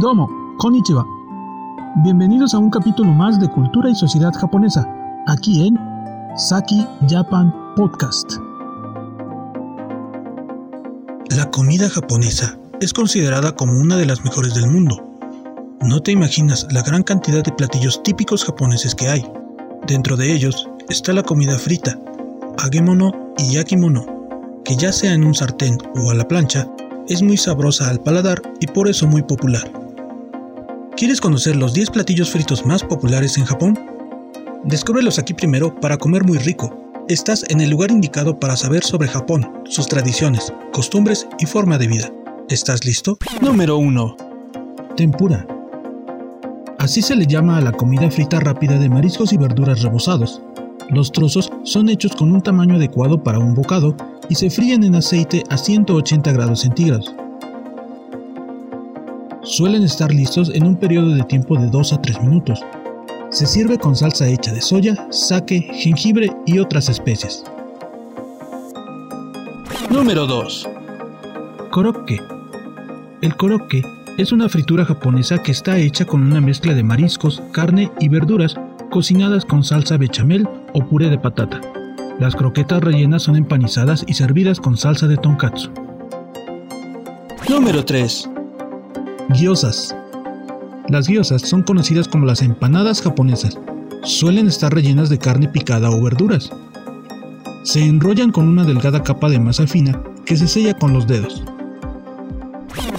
Domo, konnichiwa. Bienvenidos a un capítulo más de Cultura y Sociedad Japonesa, aquí en Saki Japan Podcast. La comida japonesa es considerada como una de las mejores del mundo. No te imaginas la gran cantidad de platillos típicos japoneses que hay. Dentro de ellos está la comida frita, agemono y yakimono, que ya sea en un sartén o a la plancha, es muy sabrosa al paladar y por eso muy popular. ¿Quieres conocer los 10 platillos fritos más populares en Japón? Descúbrelos aquí primero para comer muy rico. Estás en el lugar indicado para saber sobre Japón, sus tradiciones, costumbres y forma de vida. ¿Estás listo? Número 1. Tempura. Así se le llama a la comida frita rápida de mariscos y verduras rebozados. Los trozos son hechos con un tamaño adecuado para un bocado y se fríen en aceite a 180 grados centígrados suelen estar listos en un periodo de tiempo de 2 a 3 minutos. Se sirve con salsa hecha de soya, sake, jengibre y otras especies. Número 2. Korokke. El korokke es una fritura japonesa que está hecha con una mezcla de mariscos, carne y verduras cocinadas con salsa bechamel o puré de patata. Las croquetas rellenas son empanizadas y servidas con salsa de tonkatsu. Número 3. Gyozas. Las gyozas son conocidas como las empanadas japonesas. Suelen estar rellenas de carne picada o verduras. Se enrollan con una delgada capa de masa fina que se sella con los dedos.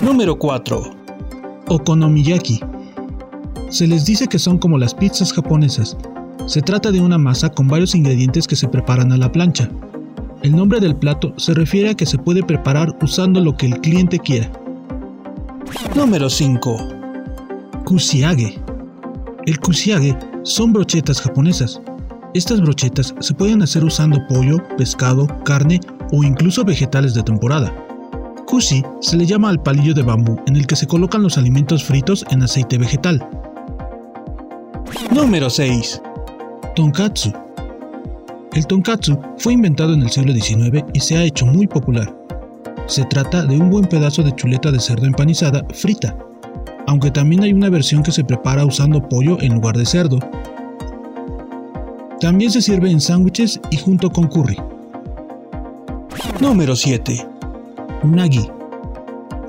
Número 4. Okonomiyaki. Se les dice que son como las pizzas japonesas. Se trata de una masa con varios ingredientes que se preparan a la plancha. El nombre del plato se refiere a que se puede preparar usando lo que el cliente quiera. Número 5. Kusiage. El kusiage son brochetas japonesas. Estas brochetas se pueden hacer usando pollo, pescado, carne o incluso vegetales de temporada. Kushi se le llama al palillo de bambú en el que se colocan los alimentos fritos en aceite vegetal. Número 6. Tonkatsu. El tonkatsu fue inventado en el siglo XIX y se ha hecho muy popular. Se trata de un buen pedazo de chuleta de cerdo empanizada frita, aunque también hay una versión que se prepara usando pollo en lugar de cerdo. También se sirve en sándwiches y junto con curry. Número 7. Unagi.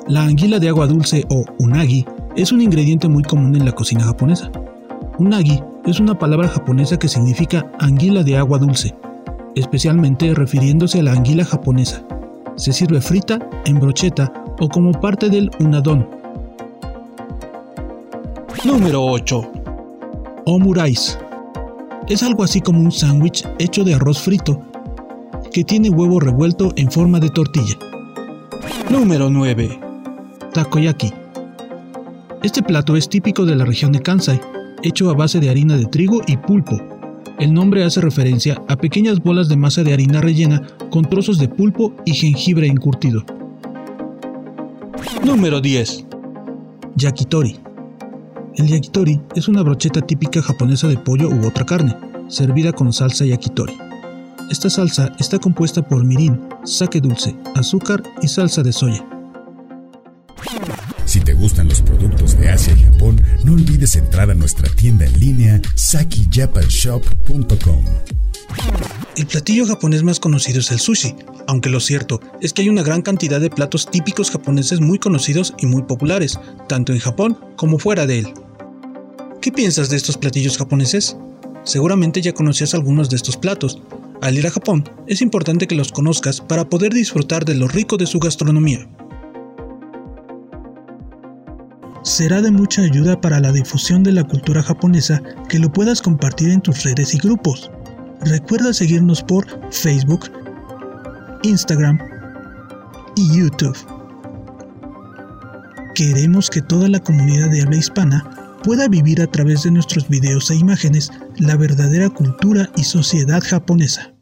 La anguila de agua dulce o unagi es un ingrediente muy común en la cocina japonesa. Unagi es una palabra japonesa que significa anguila de agua dulce, especialmente refiriéndose a la anguila japonesa. Se sirve frita, en brocheta o como parte del unadon. Número 8. Omurais. Es algo así como un sándwich hecho de arroz frito que tiene huevo revuelto en forma de tortilla. Número 9. Takoyaki. Este plato es típico de la región de Kansai, hecho a base de harina de trigo y pulpo. El nombre hace referencia a pequeñas bolas de masa de harina rellena con trozos de pulpo y jengibre encurtido. Número 10. Yakitori. El yakitori es una brocheta típica japonesa de pollo u otra carne, servida con salsa yakitori. Esta salsa está compuesta por mirin, sake dulce, azúcar y salsa de soya. Si te gustan los productos de Asia no olvides entrar a nuestra tienda en línea sakijapanshop.com. El platillo japonés más conocido es el sushi, aunque lo cierto es que hay una gran cantidad de platos típicos japoneses muy conocidos y muy populares, tanto en Japón como fuera de él. ¿Qué piensas de estos platillos japoneses? Seguramente ya conocías algunos de estos platos. Al ir a Japón, es importante que los conozcas para poder disfrutar de lo rico de su gastronomía. Será de mucha ayuda para la difusión de la cultura japonesa que lo puedas compartir en tus redes y grupos. Recuerda seguirnos por Facebook, Instagram y YouTube. Queremos que toda la comunidad de habla hispana pueda vivir a través de nuestros videos e imágenes la verdadera cultura y sociedad japonesa.